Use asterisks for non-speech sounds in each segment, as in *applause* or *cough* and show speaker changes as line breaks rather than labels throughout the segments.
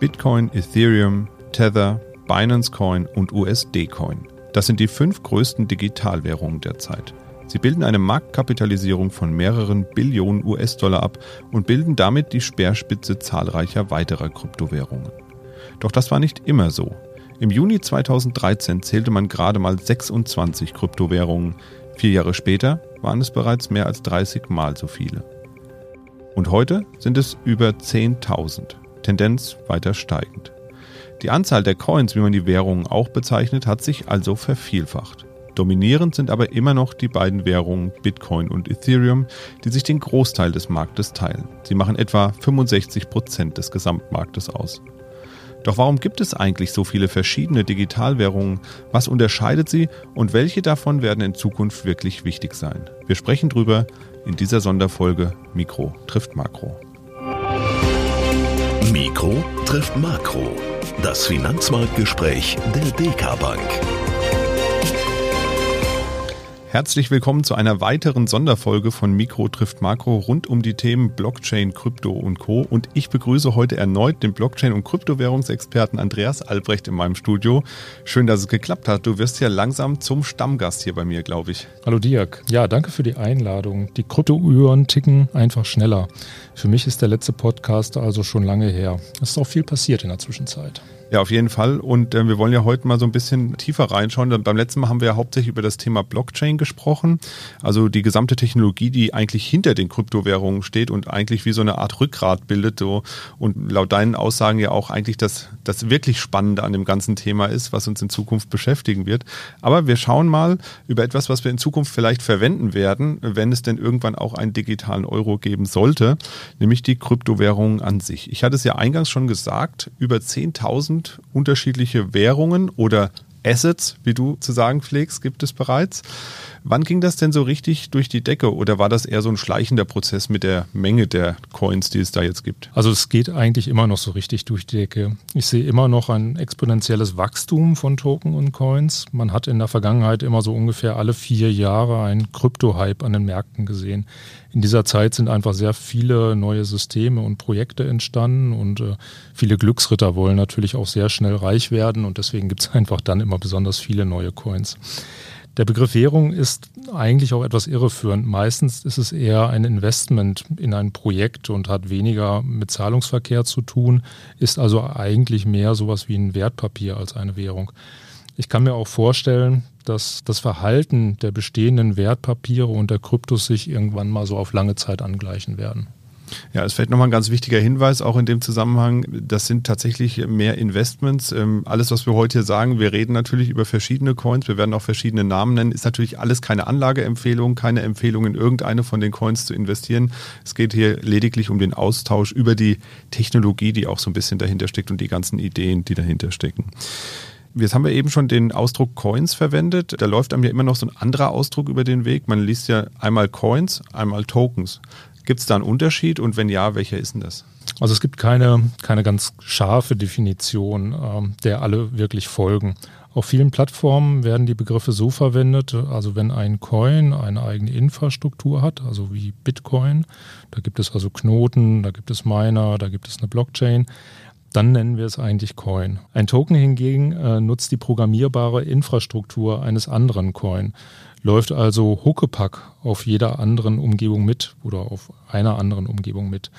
Bitcoin, Ethereum, Tether, Binance Coin und USD Coin. Das sind die fünf größten Digitalwährungen derzeit. Sie bilden eine Marktkapitalisierung von mehreren Billionen US-Dollar ab und bilden damit die Speerspitze zahlreicher weiterer Kryptowährungen. Doch das war nicht immer so. Im Juni 2013 zählte man gerade mal 26 Kryptowährungen. Vier Jahre später waren es bereits mehr als 30 Mal so viele. Und heute sind es über 10.000, Tendenz weiter steigend. Die Anzahl der Coins, wie man die Währungen auch bezeichnet, hat sich also vervielfacht. Dominierend sind aber immer noch die beiden Währungen Bitcoin und Ethereum, die sich den Großteil des Marktes teilen. Sie machen etwa 65 Prozent des Gesamtmarktes aus. Doch warum gibt es eigentlich so viele verschiedene Digitalwährungen? Was unterscheidet sie und welche davon werden in Zukunft wirklich wichtig sein? Wir sprechen drüber in dieser Sonderfolge Mikro trifft Makro.
Mikro trifft Makro. Das Finanzmarktgespräch der DK Bank.
Herzlich willkommen zu einer weiteren Sonderfolge von Mikro trifft Makro rund um die Themen Blockchain, Krypto und Co. Und ich begrüße heute erneut den Blockchain- und Kryptowährungsexperten Andreas Albrecht in meinem Studio. Schön, dass es geklappt hat. Du wirst ja langsam zum Stammgast hier bei mir, glaube ich.
Hallo Dirk. Ja, danke für die Einladung. Die Kryptouhren ticken einfach schneller. Für mich ist der letzte Podcast also schon lange her. Es ist auch viel passiert in der Zwischenzeit.
Ja, auf jeden Fall. Und äh, wir wollen ja heute mal so ein bisschen tiefer reinschauen. Beim letzten Mal haben wir ja hauptsächlich über das Thema Blockchain gesprochen. Also die gesamte Technologie, die eigentlich hinter den Kryptowährungen steht und eigentlich wie so eine Art Rückgrat bildet. So. Und laut deinen Aussagen ja auch eigentlich das, das wirklich Spannende an dem ganzen Thema ist, was uns in Zukunft beschäftigen wird. Aber wir schauen mal über etwas, was wir in Zukunft vielleicht verwenden werden, wenn es denn irgendwann auch einen digitalen Euro geben sollte, nämlich die Kryptowährungen an sich. Ich hatte es ja eingangs schon gesagt, über 10.000 unterschiedliche Währungen oder Assets, wie du zu sagen pflegst, gibt es bereits. Wann ging das denn so richtig durch die Decke oder war das eher so ein schleichender Prozess mit der Menge der Coins, die es da jetzt gibt?
Also es geht eigentlich immer noch so richtig durch die Decke. Ich sehe immer noch ein exponentielles Wachstum von Token und Coins. Man hat in der Vergangenheit immer so ungefähr alle vier Jahre einen Krypto-Hype an den Märkten gesehen. In dieser Zeit sind einfach sehr viele neue Systeme und Projekte entstanden und äh, viele Glücksritter wollen natürlich auch sehr schnell reich werden und deswegen gibt es *laughs* einfach dann immer besonders viele neue Coins. Der Begriff Währung ist eigentlich auch etwas irreführend. Meistens ist es eher ein Investment in ein Projekt und hat weniger mit Zahlungsverkehr zu tun, ist also eigentlich mehr sowas wie ein Wertpapier als eine Währung. Ich kann mir auch vorstellen, dass das Verhalten der bestehenden Wertpapiere und der Kryptos sich irgendwann mal so auf lange Zeit angleichen werden.
Ja, es fällt nochmal ein ganz wichtiger Hinweis auch in dem Zusammenhang. Das sind tatsächlich mehr Investments. Ähm, alles, was wir heute hier sagen, wir reden natürlich über verschiedene Coins. Wir werden auch verschiedene Namen nennen. Ist natürlich alles keine Anlageempfehlung, keine Empfehlung in irgendeine von den Coins zu investieren. Es geht hier lediglich um den Austausch über die Technologie, die auch so ein bisschen dahinter steckt und die ganzen Ideen, die dahinter stecken. Jetzt haben wir eben schon den Ausdruck Coins verwendet. Da läuft einem ja immer noch so ein anderer Ausdruck über den Weg. Man liest ja einmal Coins, einmal Tokens. Gibt es da einen Unterschied und wenn ja, welcher ist denn das?
Also es gibt keine, keine ganz scharfe Definition, ähm, der alle wirklich folgen. Auf vielen Plattformen werden die Begriffe so verwendet, also wenn ein Coin eine eigene Infrastruktur hat, also wie Bitcoin, da gibt es also Knoten, da gibt es Miner, da gibt es eine Blockchain, dann nennen wir es eigentlich Coin. Ein Token hingegen äh, nutzt die programmierbare Infrastruktur eines anderen Coin, läuft also Huckepack auf jeder anderen Umgebung mit oder auf einer anderen Umgebung mit.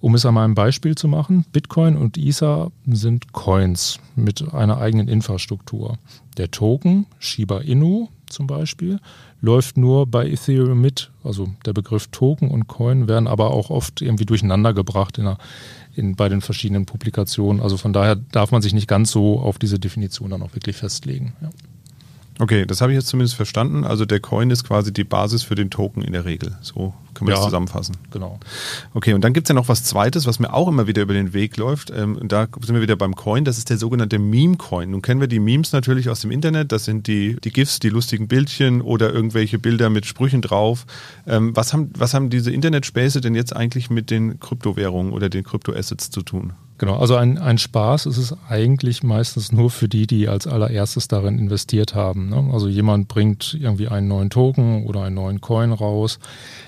Um es an meinem Beispiel zu machen, Bitcoin und Ether sind Coins mit einer eigenen Infrastruktur. Der Token, Shiba Inu zum Beispiel, läuft nur bei Ethereum mit. Also der Begriff Token und Coin werden aber auch oft irgendwie durcheinander gebracht in in, bei den verschiedenen Publikationen. Also von daher darf man sich nicht ganz so auf diese Definition dann auch wirklich festlegen. Ja.
Okay, das habe ich jetzt zumindest verstanden. Also der Coin ist quasi die Basis für den Token in der Regel. So kann man ja, das zusammenfassen.
Genau.
Okay, und dann gibt es ja noch was Zweites, was mir auch immer wieder über den Weg läuft. Ähm, da sind wir wieder beim Coin. Das ist der sogenannte Meme-Coin. Nun kennen wir die Memes natürlich aus dem Internet. Das sind die, die GIFs, die lustigen Bildchen oder irgendwelche Bilder mit Sprüchen drauf. Ähm, was, haben, was haben diese Internetspäße denn jetzt eigentlich mit den Kryptowährungen oder den Kryptoassets zu tun?
Genau, also ein, ein Spaß ist es eigentlich meistens nur für die, die als allererstes darin investiert haben. Ne? Also jemand bringt irgendwie einen neuen Token oder einen neuen Coin raus,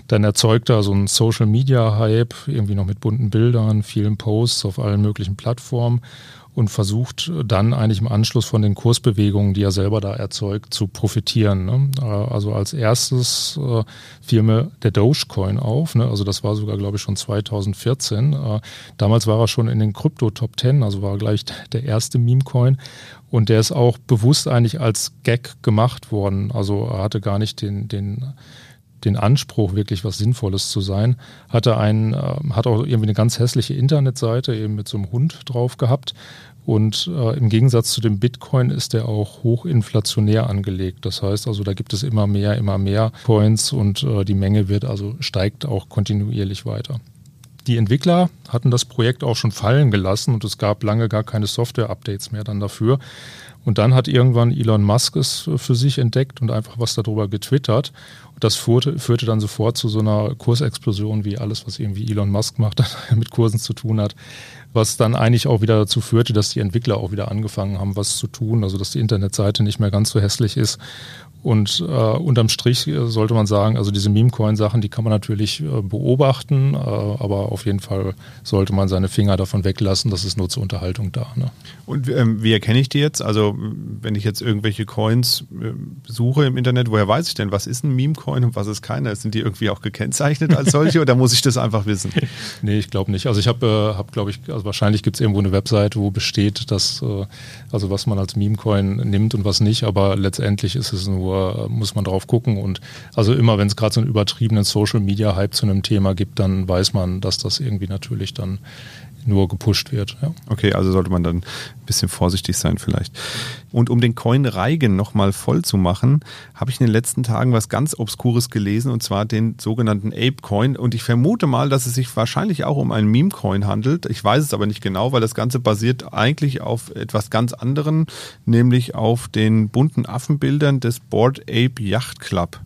dann erzeugt er so einen Social Media Hype, irgendwie noch mit bunten Bildern, vielen Posts auf allen möglichen Plattformen und versucht dann eigentlich im Anschluss von den Kursbewegungen, die er selber da erzeugt, zu profitieren. Ne? Äh, also als erstes äh, fiel mir der Dogecoin auf. Ne? Also das war sogar, glaube ich, schon 2014. Äh, damals war er schon in den Krypto Top 10, also war gleich der erste Meme-Coin. Und der ist auch bewusst eigentlich als Gag gemacht worden. Also er hatte gar nicht den, den den Anspruch, wirklich was Sinnvolles zu sein, hatte einen, äh, hat auch irgendwie eine ganz hässliche Internetseite eben mit so einem Hund drauf gehabt. Und äh, im Gegensatz zu dem Bitcoin ist der auch hochinflationär angelegt. Das heißt also, da gibt es immer mehr, immer mehr Coins und äh, die Menge wird also steigt auch kontinuierlich weiter. Die Entwickler hatten das Projekt auch schon fallen gelassen und es gab lange gar keine Software-Updates mehr dann dafür. Und dann hat irgendwann Elon Musk es für sich entdeckt und einfach was darüber getwittert. Das führte, führte dann sofort zu so einer Kursexplosion, wie alles, was irgendwie Elon Musk macht, *laughs* mit Kursen zu tun hat. Was dann eigentlich auch wieder dazu führte, dass die Entwickler auch wieder angefangen haben, was zu tun. Also, dass die Internetseite nicht mehr ganz so hässlich ist und äh, unterm Strich äh, sollte man sagen, also diese Meme-Coin-Sachen, die kann man natürlich äh, beobachten, äh, aber auf jeden Fall sollte man seine Finger davon weglassen, das ist nur zur Unterhaltung da. Ne?
Und ähm, wie erkenne ich die jetzt? Also wenn ich jetzt irgendwelche Coins äh, suche im Internet, woher weiß ich denn, was ist ein Meme-Coin und was ist keiner? Sind die irgendwie auch gekennzeichnet als solche *laughs* oder muss ich das einfach wissen?
nee, ich glaube nicht. Also ich habe, äh, hab, glaube ich, also wahrscheinlich gibt es irgendwo eine Webseite, wo besteht, dass, äh, also was man als Meme-Coin nimmt und was nicht, aber letztendlich ist es nur muss man drauf gucken. Und also immer, wenn es gerade so einen übertriebenen Social-Media-Hype zu einem Thema gibt, dann weiß man, dass das irgendwie natürlich dann nur gepusht wird. Ja.
Okay, also sollte man dann ein bisschen vorsichtig sein vielleicht. Und um den Coin Reigen nochmal voll zu machen, habe ich in den letzten Tagen was ganz Obskures gelesen und zwar den sogenannten Ape Coin. Und ich vermute mal, dass es sich wahrscheinlich auch um einen Meme Coin handelt. Ich weiß es aber nicht genau, weil das Ganze basiert eigentlich auf etwas ganz anderem, nämlich auf den bunten Affenbildern des Board Ape Yacht Club.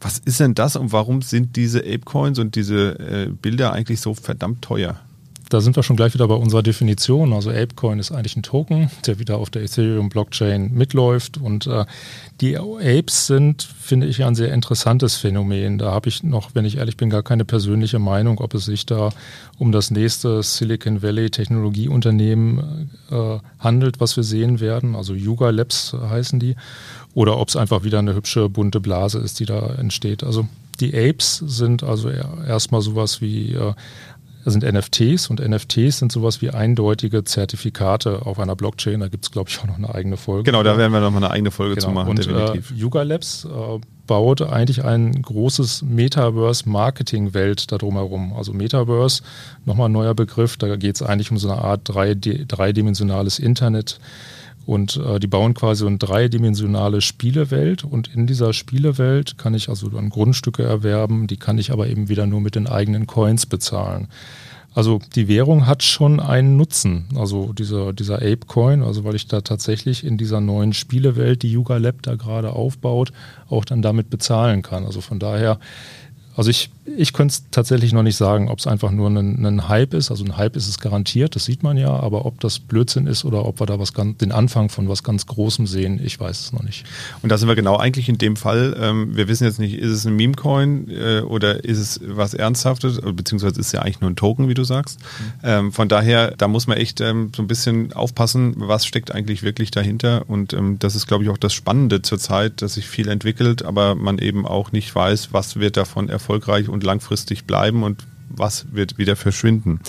Was ist denn das und warum sind diese Ape Coins und diese äh, Bilder eigentlich so verdammt teuer?
Da sind wir schon gleich wieder bei unserer Definition. Also Apecoin ist eigentlich ein Token, der wieder auf der Ethereum-Blockchain mitläuft. Und äh, die Apes sind, finde ich, ein sehr interessantes Phänomen. Da habe ich noch, wenn ich ehrlich bin, gar keine persönliche Meinung, ob es sich da um das nächste Silicon Valley Technologieunternehmen äh, handelt, was wir sehen werden. Also Yuga Labs heißen die. Oder ob es einfach wieder eine hübsche bunte Blase ist, die da entsteht. Also die Apes sind also erstmal sowas wie äh, das sind NFTs und NFTs sind sowas wie eindeutige Zertifikate auf einer Blockchain. Da gibt es, glaube ich, auch noch eine eigene Folge.
Genau, da werden wir nochmal eine eigene Folge genau. zu machen.
Und definitiv. Äh, Yuga Labs äh, baut eigentlich ein großes Metaverse-Marketing-Welt da drumherum. Also Metaverse, nochmal ein neuer Begriff, da geht es eigentlich um so eine Art drei, dreidimensionales Internet. Und äh, die bauen quasi eine dreidimensionale Spielewelt und in dieser Spielewelt kann ich also dann Grundstücke erwerben, die kann ich aber eben wieder nur mit den eigenen Coins bezahlen. Also die Währung hat schon einen Nutzen, also dieser, dieser Ape-Coin, also weil ich da tatsächlich in dieser neuen Spielewelt, die Yuga Lab da gerade aufbaut, auch dann damit bezahlen kann. Also von daher also ich, ich könnte es tatsächlich noch nicht sagen, ob es einfach nur ein, ein, Hype ist. Also ein Hype ist es garantiert, das sieht man ja, aber ob das Blödsinn ist oder ob wir da was ganz, den Anfang von was ganz Großem sehen, ich weiß es noch nicht.
Und da sind wir genau eigentlich in dem Fall, ähm, wir wissen jetzt nicht, ist es ein Meme-Coin äh, oder ist es was Ernsthaftes, beziehungsweise ist es ja eigentlich nur ein Token, wie du sagst. Mhm. Ähm, von daher, da muss man echt ähm, so ein bisschen aufpassen, was steckt eigentlich wirklich dahinter. Und ähm, das ist, glaube ich, auch das Spannende zurzeit, dass sich viel entwickelt, aber man eben auch nicht weiß, was wird davon erfolgen erfolgreich und langfristig bleiben und was wird wieder verschwinden.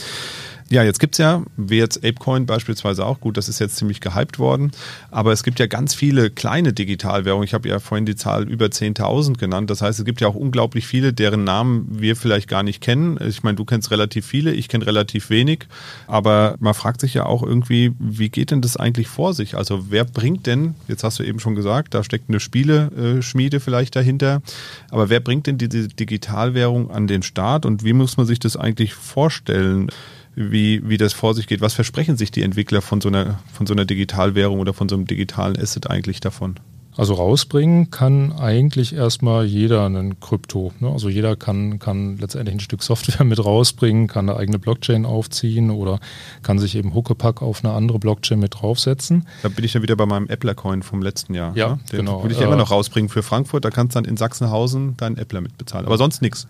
Ja, jetzt gibt's ja, wie jetzt Apecoin beispielsweise auch, gut, das ist jetzt ziemlich gehypt worden, aber es gibt ja ganz viele kleine Digitalwährungen. Ich habe ja vorhin die Zahl über 10.000 genannt. Das heißt, es gibt ja auch unglaublich viele, deren Namen wir vielleicht gar nicht kennen. Ich meine, du kennst relativ viele, ich kenne relativ wenig, aber man fragt sich ja auch irgendwie, wie geht denn das eigentlich vor sich? Also wer bringt denn, jetzt hast du eben schon gesagt, da steckt eine Spieleschmiede vielleicht dahinter, aber wer bringt denn diese Digitalwährung an den Start und wie muss man sich das eigentlich vorstellen? Wie, wie das vor sich geht. Was versprechen sich die Entwickler von so einer, von so einer Digitalwährung oder von so einem digitalen Asset eigentlich davon?
Also rausbringen kann eigentlich erstmal jeder einen Krypto. Ne? Also jeder kann, kann letztendlich ein Stück Software *laughs* mit rausbringen, kann eine eigene Blockchain aufziehen oder kann sich eben Huckepack auf eine andere Blockchain mit draufsetzen.
Da bin ich dann wieder bei meinem Appler-Coin vom letzten Jahr.
Ja,
ne? Den
genau.
Würde ich ja immer noch rausbringen für Frankfurt. Da kannst du dann in Sachsenhausen deinen Appler mitbezahlen. Aber sonst nichts.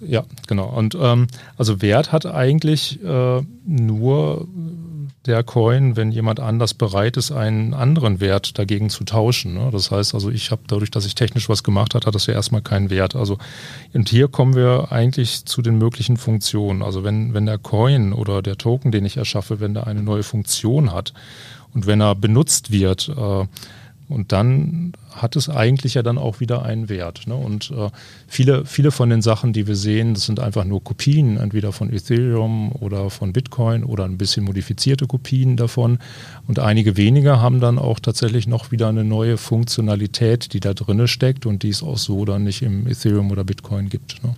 Ja, genau. Und ähm, also Wert hat eigentlich äh, nur der Coin, wenn jemand anders bereit ist, einen anderen Wert dagegen zu tauschen. Ne? Das heißt also, ich habe dadurch, dass ich technisch was gemacht habe, hat das ja erstmal keinen Wert. Also und hier kommen wir eigentlich zu den möglichen Funktionen. Also wenn, wenn der Coin oder der Token, den ich erschaffe, wenn der eine neue Funktion hat und wenn er benutzt wird, äh, und dann hat es eigentlich ja dann auch wieder einen Wert. Ne? Und äh, viele, viele von den Sachen, die wir sehen, das sind einfach nur Kopien, entweder von Ethereum oder von Bitcoin oder ein bisschen modifizierte Kopien davon. Und einige wenige haben dann auch tatsächlich noch wieder eine neue Funktionalität, die da drinne steckt und die es auch so dann nicht im Ethereum oder Bitcoin gibt. Ne?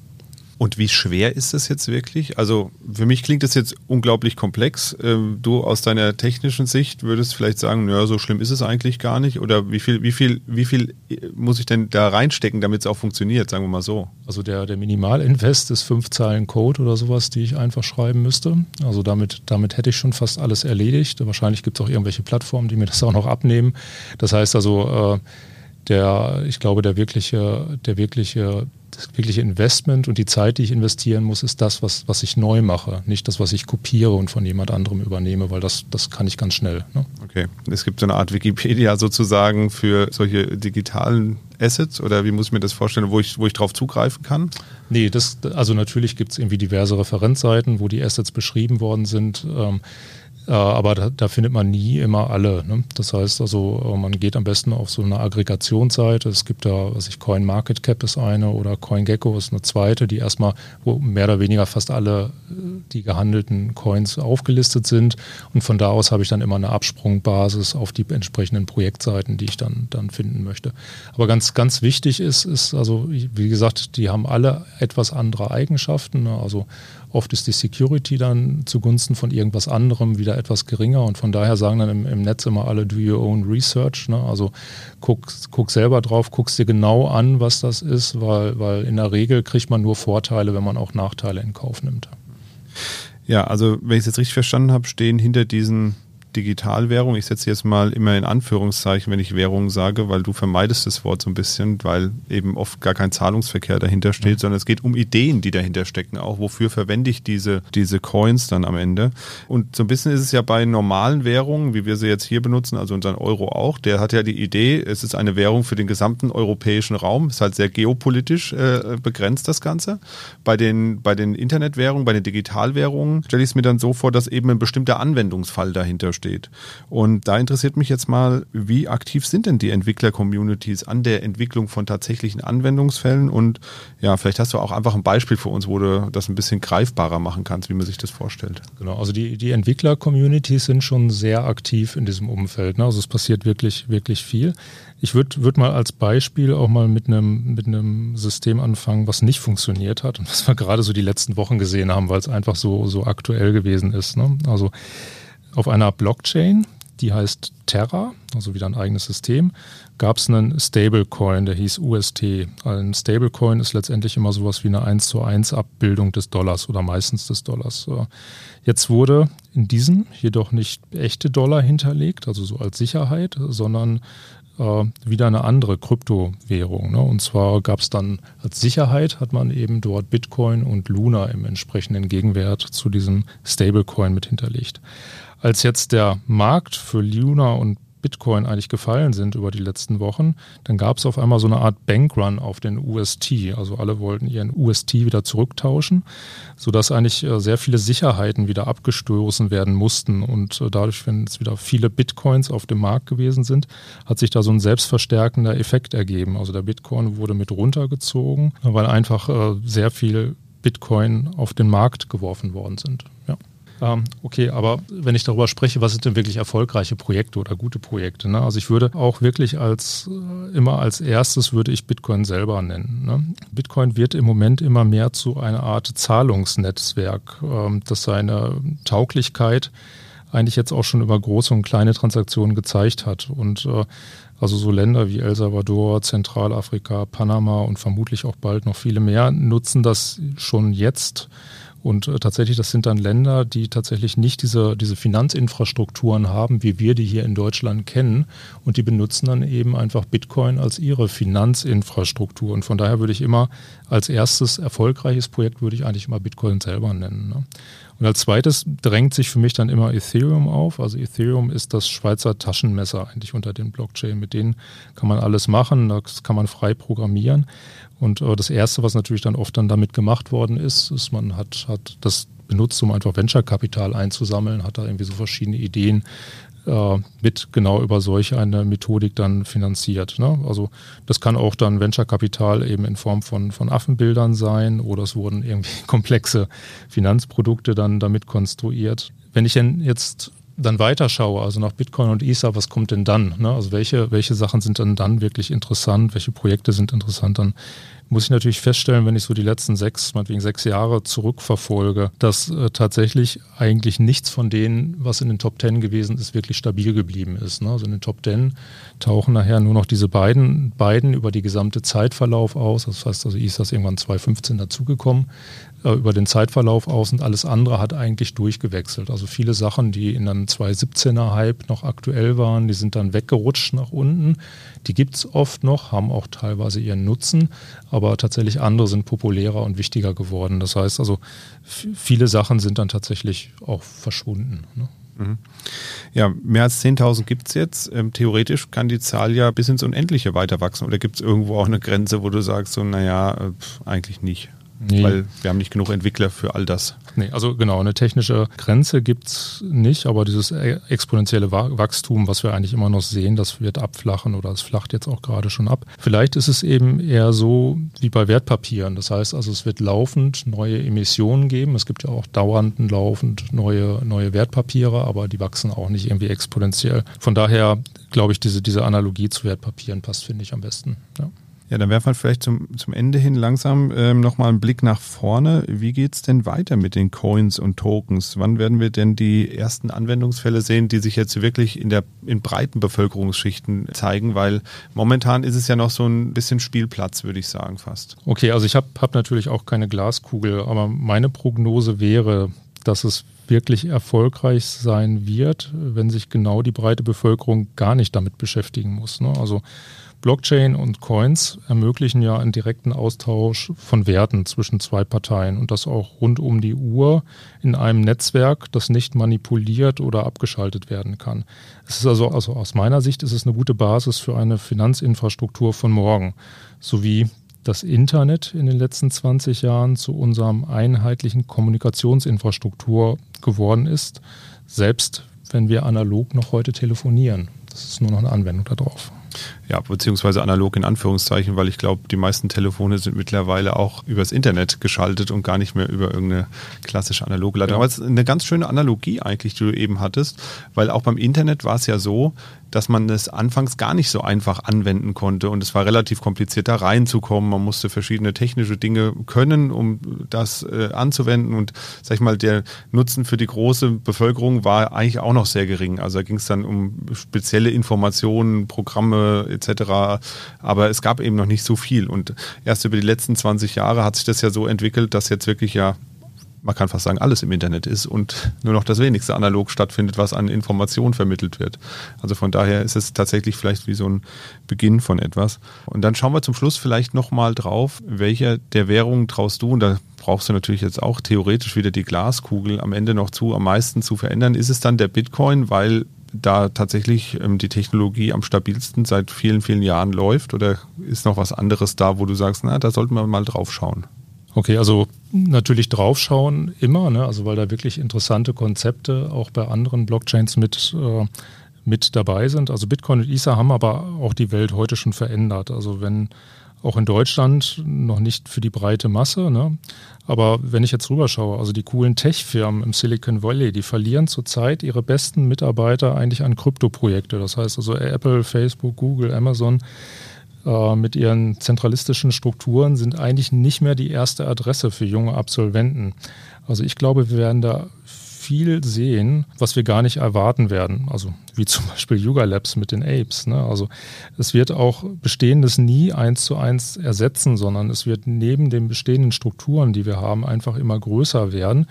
Und wie schwer ist das jetzt wirklich? Also für mich klingt das jetzt unglaublich komplex. Ähm, du aus deiner technischen Sicht würdest vielleicht sagen, naja, so schlimm ist es eigentlich gar nicht. Oder wie viel, wie viel, wie viel äh, muss ich denn da reinstecken, damit es auch funktioniert, sagen wir mal so?
Also der, der Minimalinvest ist fünf Zeilen Code oder sowas, die ich einfach schreiben müsste. Also damit, damit hätte ich schon fast alles erledigt. Wahrscheinlich gibt es auch irgendwelche Plattformen, die mir das auch noch abnehmen. Das heißt also, äh, der, ich glaube, der wirkliche, der wirkliche, das wirkliche Investment und die Zeit, die ich investieren muss, ist das, was, was ich neu mache, nicht das, was ich kopiere und von jemand anderem übernehme, weil das, das kann ich ganz schnell. Ne?
Okay. Es gibt so eine Art Wikipedia sozusagen für solche digitalen Assets oder wie muss ich mir das vorstellen, wo ich, wo ich drauf zugreifen kann?
Nee, das, also natürlich gibt es irgendwie diverse Referenzseiten, wo die Assets beschrieben worden sind. Ähm, äh, aber da, da, findet man nie immer alle. Ne? Das heißt also, äh, man geht am besten auf so eine Aggregationsseite. Es gibt da, was ich, Coin Market Cap ist eine oder CoinGecko ist eine zweite, die erstmal, wo mehr oder weniger fast alle äh, die gehandelten Coins aufgelistet sind. Und von da aus habe ich dann immer eine Absprungbasis auf die entsprechenden Projektseiten, die ich dann, dann finden möchte. Aber ganz, ganz wichtig ist, ist also, wie gesagt, die haben alle etwas andere Eigenschaften. Ne? Also Oft ist die Security dann zugunsten von irgendwas anderem wieder etwas geringer und von daher sagen dann im, im Netz immer alle, do your own research. Ne? Also guck, guck selber drauf, guckst dir genau an, was das ist, weil, weil in der Regel kriegt man nur Vorteile, wenn man auch Nachteile in Kauf nimmt.
Ja, also wenn ich es jetzt richtig verstanden habe, stehen hinter diesen Digitalwährung, ich setze jetzt mal immer in Anführungszeichen, wenn ich Währung sage, weil du vermeidest das Wort so ein bisschen, weil eben oft gar kein Zahlungsverkehr dahinter steht, sondern es geht um Ideen, die dahinter stecken auch. Wofür verwende ich diese, diese Coins dann am Ende? Und so ein bisschen ist es ja bei normalen Währungen, wie wir sie jetzt hier benutzen, also unseren Euro auch, der hat ja die Idee, es ist eine Währung für den gesamten europäischen Raum, ist halt sehr geopolitisch äh, begrenzt das Ganze. Bei den, bei den Internetwährungen, bei den Digitalwährungen stelle ich es mir dann so vor, dass eben ein bestimmter Anwendungsfall dahinter steht steht. Und da interessiert mich jetzt mal, wie aktiv sind denn die Entwickler-Communities an der Entwicklung von tatsächlichen Anwendungsfällen? Und ja, vielleicht hast du auch einfach ein Beispiel für uns, wo du das ein bisschen greifbarer machen kannst, wie man sich das vorstellt.
Genau, also die, die Entwickler-Communities sind schon sehr aktiv in diesem Umfeld. Ne? Also es passiert wirklich, wirklich viel. Ich würde würd mal als Beispiel auch mal mit einem mit System anfangen, was nicht funktioniert hat und was wir gerade so die letzten Wochen gesehen haben, weil es einfach so, so aktuell gewesen ist. Ne? Also auf einer Blockchain, die heißt Terra, also wieder ein eigenes System, gab es einen Stablecoin, der hieß UST. Ein Stablecoin ist letztendlich immer sowas wie eine 1 zu 1 Abbildung des Dollars oder meistens des Dollars. Jetzt wurde in diesem jedoch nicht echte Dollar hinterlegt, also so als Sicherheit, sondern äh, wieder eine andere Kryptowährung. Ne? Und zwar gab es dann als Sicherheit, hat man eben dort Bitcoin und Luna im entsprechenden Gegenwert zu diesem Stablecoin mit hinterlegt. Als jetzt der Markt für Luna und Bitcoin eigentlich gefallen sind über die letzten Wochen, dann gab es auf einmal so eine Art Bankrun auf den UST. Also alle wollten ihren UST wieder zurücktauschen, sodass eigentlich äh, sehr viele Sicherheiten wieder abgestoßen werden mussten. Und äh, dadurch, wenn es wieder viele Bitcoins auf dem Markt gewesen sind, hat sich da so ein selbstverstärkender Effekt ergeben. Also der Bitcoin wurde mit runtergezogen, weil einfach äh, sehr viel Bitcoin auf den Markt geworfen worden sind. Ähm, okay, aber wenn ich darüber spreche, was sind denn wirklich erfolgreiche Projekte oder gute Projekte? Ne? Also ich würde auch wirklich als äh, immer als erstes würde ich Bitcoin selber nennen. Ne? Bitcoin wird im Moment immer mehr zu einer Art Zahlungsnetzwerk, ähm, das seine Tauglichkeit eigentlich jetzt auch schon über große und kleine Transaktionen gezeigt hat. Und äh, also so Länder wie El Salvador, Zentralafrika, Panama und vermutlich auch bald noch viele mehr nutzen das schon jetzt und äh, tatsächlich, das sind dann Länder, die tatsächlich nicht diese, diese Finanzinfrastrukturen haben, wie wir die hier in Deutschland kennen. Und die benutzen dann eben einfach Bitcoin als ihre Finanzinfrastruktur. Und von daher würde ich immer als erstes erfolgreiches Projekt würde ich eigentlich immer Bitcoin selber nennen. Ne? Und als zweites drängt sich für mich dann immer Ethereum auf. Also Ethereum ist das Schweizer Taschenmesser eigentlich unter den Blockchain. Mit denen kann man alles machen, das kann man frei programmieren. Und äh, das Erste, was natürlich dann oft dann damit gemacht worden ist, ist, man hat, hat das benutzt, um einfach Venture-Kapital einzusammeln, hat da irgendwie so verschiedene Ideen äh, mit genau über solch eine Methodik dann finanziert. Ne? Also das kann auch dann Venture-Kapital eben in Form von, von Affenbildern sein oder es wurden irgendwie *laughs* komplexe Finanzprodukte dann damit konstruiert. Wenn ich denn jetzt dann weiterschaue, also nach Bitcoin und Ether, was kommt denn dann? Ne? Also welche, welche Sachen sind dann dann wirklich interessant? Welche Projekte sind interessant? Dann muss ich natürlich feststellen, wenn ich so die letzten sechs, meinetwegen sechs Jahre zurückverfolge, dass äh, tatsächlich eigentlich nichts von denen, was in den Top Ten gewesen ist, wirklich stabil geblieben ist. Ne? Also in den Top Ten tauchen nachher nur noch diese beiden, beiden über die gesamte Zeitverlauf aus. Das heißt also, Ether ist irgendwann 2015 dazugekommen. Äh, über den Zeitverlauf aus und alles andere hat eigentlich durchgewechselt. Also viele Sachen, die in einem 2017er Hype noch aktuell waren, die sind dann weggerutscht nach unten. Die gibt es oft noch, haben auch teilweise ihren Nutzen, aber tatsächlich andere sind populärer und wichtiger geworden. Das heißt also, viele Sachen sind dann tatsächlich auch verschwunden. Ne?
Mhm. Ja, mehr als 10.000 gibt es jetzt. Ähm, theoretisch kann die Zahl ja bis ins Unendliche weiter wachsen. Oder gibt es irgendwo auch eine Grenze, wo du sagst, so, naja, äh, eigentlich nicht? Nee. Weil wir haben nicht genug Entwickler für all das.
Nee, also genau, eine technische Grenze gibt es nicht, aber dieses e-, exponentielle Wachstum, was wir eigentlich immer noch sehen, das wird abflachen oder es flacht jetzt auch gerade schon ab. Vielleicht ist es eben eher so wie bei Wertpapieren. Das heißt also, es wird laufend neue Emissionen geben. Es gibt ja auch dauernd laufend neue, neue Wertpapiere, aber die wachsen auch nicht irgendwie exponentiell. Von daher glaube ich, diese, diese Analogie zu Wertpapieren passt, finde ich, am besten. Ja.
Ja, dann werfen wir vielleicht zum, zum Ende hin langsam ähm, nochmal einen Blick nach vorne. Wie geht's denn weiter mit den Coins und Tokens? Wann werden wir denn die ersten Anwendungsfälle sehen, die sich jetzt wirklich in der in breiten Bevölkerungsschichten zeigen? Weil momentan ist es ja noch so ein bisschen Spielplatz, würde ich sagen, fast.
Okay, also ich habe hab natürlich auch keine Glaskugel, aber meine Prognose wäre, dass es wirklich erfolgreich sein wird, wenn sich genau die breite Bevölkerung gar nicht damit beschäftigen muss. Ne? Also Blockchain und Coins ermöglichen ja einen direkten Austausch von Werten zwischen zwei Parteien und das auch rund um die Uhr in einem Netzwerk, das nicht manipuliert oder abgeschaltet werden kann. Es ist also, also aus meiner Sicht ist es eine gute Basis für eine Finanzinfrastruktur von morgen, sowie das Internet in den letzten 20 Jahren zu unserem einheitlichen Kommunikationsinfrastruktur geworden ist, selbst wenn wir analog noch heute telefonieren. Das ist nur noch eine Anwendung darauf.
Ja, beziehungsweise analog in Anführungszeichen, weil ich glaube, die meisten Telefone sind mittlerweile auch übers Internet geschaltet und gar nicht mehr über irgendeine klassische analoge Leitung. Ja. Aber es ist eine ganz schöne Analogie eigentlich, die du eben hattest, weil auch beim Internet war es ja so, dass man es anfangs gar nicht so einfach anwenden konnte und es war relativ kompliziert, da reinzukommen. Man musste verschiedene technische Dinge können, um das äh, anzuwenden und sag ich mal, der Nutzen für die große Bevölkerung war eigentlich auch noch sehr gering. Also da ging es dann um spezielle Informationen, Programme etc. Aber es gab eben noch nicht so viel und erst über die letzten 20 Jahre hat sich das ja so entwickelt, dass jetzt wirklich ja man kann fast sagen, alles im Internet ist und nur noch das wenigste analog stattfindet, was an Informationen vermittelt wird. Also von daher ist es tatsächlich vielleicht wie so ein Beginn von etwas. Und dann schauen wir zum Schluss vielleicht nochmal drauf, welcher der Währungen traust du, und da brauchst du natürlich jetzt auch theoretisch wieder die Glaskugel am Ende noch zu, am meisten zu verändern. Ist es dann der Bitcoin, weil da tatsächlich ähm, die Technologie am stabilsten seit vielen, vielen Jahren läuft? Oder ist noch was anderes da, wo du sagst, na, da sollten wir mal drauf schauen?
Okay, also natürlich draufschauen immer, ne? also weil da wirklich interessante Konzepte auch bei anderen Blockchains mit, äh, mit dabei sind. Also Bitcoin und Ether haben aber auch die Welt heute schon verändert. Also wenn auch in Deutschland noch nicht für die breite Masse, ne? aber wenn ich jetzt rüberschaue, also die coolen Tech-Firmen im Silicon Valley, die verlieren zurzeit ihre besten Mitarbeiter eigentlich an Kryptoprojekte. Das heißt also Apple, Facebook, Google, Amazon mit ihren zentralistischen Strukturen sind eigentlich nicht mehr die erste Adresse für junge Absolventen. Also ich glaube, wir werden da viel sehen, was wir gar nicht erwarten werden. Also wie zum *laughs* Beispiel Yuga Labs mit den Apes. Ne? Also es wird auch Bestehendes nie eins zu eins ersetzen, sondern es wird neben den bestehenden Strukturen, die wir haben, einfach immer größer werden,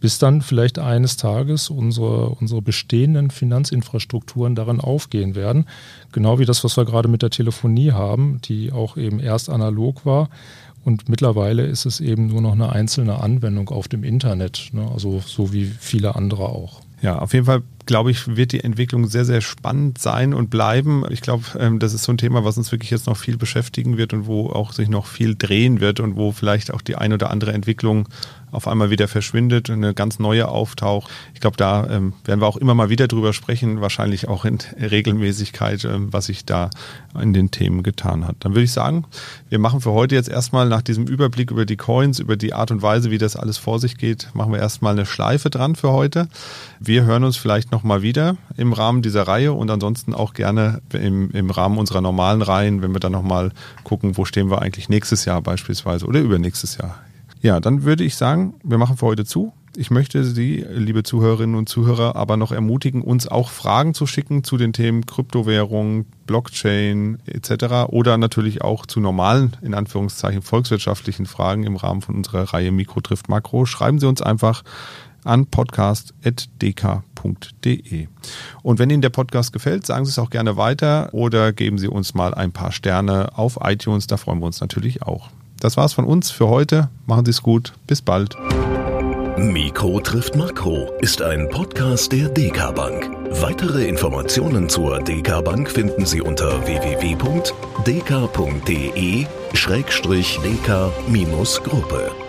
bis dann vielleicht eines Tages unsere, unsere bestehenden Finanzinfrastrukturen darin aufgehen werden. Genau wie das, was wir gerade mit der Telefonie haben, die auch eben erst analog war und mittlerweile ist es eben nur noch eine einzelne Anwendung auf dem Internet, ne? also so wie viele andere auch.
Ja, auf jeden Fall glaube ich, wird die Entwicklung sehr, sehr spannend sein und bleiben. Ich glaube, ähm, das ist so ein Thema, was uns wirklich jetzt noch viel beschäftigen wird und wo auch sich noch viel drehen wird und wo vielleicht auch die ein oder andere Entwicklung auf einmal wieder verschwindet und eine ganz neue auftaucht. Ich glaube, da ähm, werden wir auch immer mal wieder drüber sprechen, wahrscheinlich auch in *laughs* Regelmäßigkeit, ähm, was sich da in den Themen getan hat. Dann würde ich sagen, wir machen für heute jetzt erstmal nach diesem Überblick über die Coins, über die Art und Weise, wie das alles vor sich geht, machen wir erstmal eine Schleife dran für heute. Wir hören uns vielleicht nochmal wieder im Rahmen dieser Reihe und ansonsten auch gerne im, im Rahmen unserer normalen Reihen, wenn wir dann nochmal gucken, wo stehen wir eigentlich nächstes Jahr beispielsweise oder übernächstes Jahr. Ja, dann würde ich sagen, wir machen für heute zu. Ich möchte Sie, liebe Zuhörerinnen und Zuhörer, aber noch ermutigen, uns auch Fragen zu schicken zu den Themen Kryptowährung, Blockchain etc. oder natürlich auch zu normalen, in Anführungszeichen, volkswirtschaftlichen Fragen im Rahmen von unserer Reihe Mikro trifft Makro. Schreiben Sie uns einfach an podcast.dk.de. Und wenn Ihnen der Podcast gefällt, sagen Sie es auch gerne weiter oder geben Sie uns mal ein paar Sterne auf iTunes. Da freuen wir uns natürlich auch. Das war's von uns für heute. Machen Sie es gut. Bis bald.
Mikro trifft Makro ist ein Podcast der DK Bank. Weitere Informationen zur DK Bank finden Sie unter www.dk.de-dk-gruppe.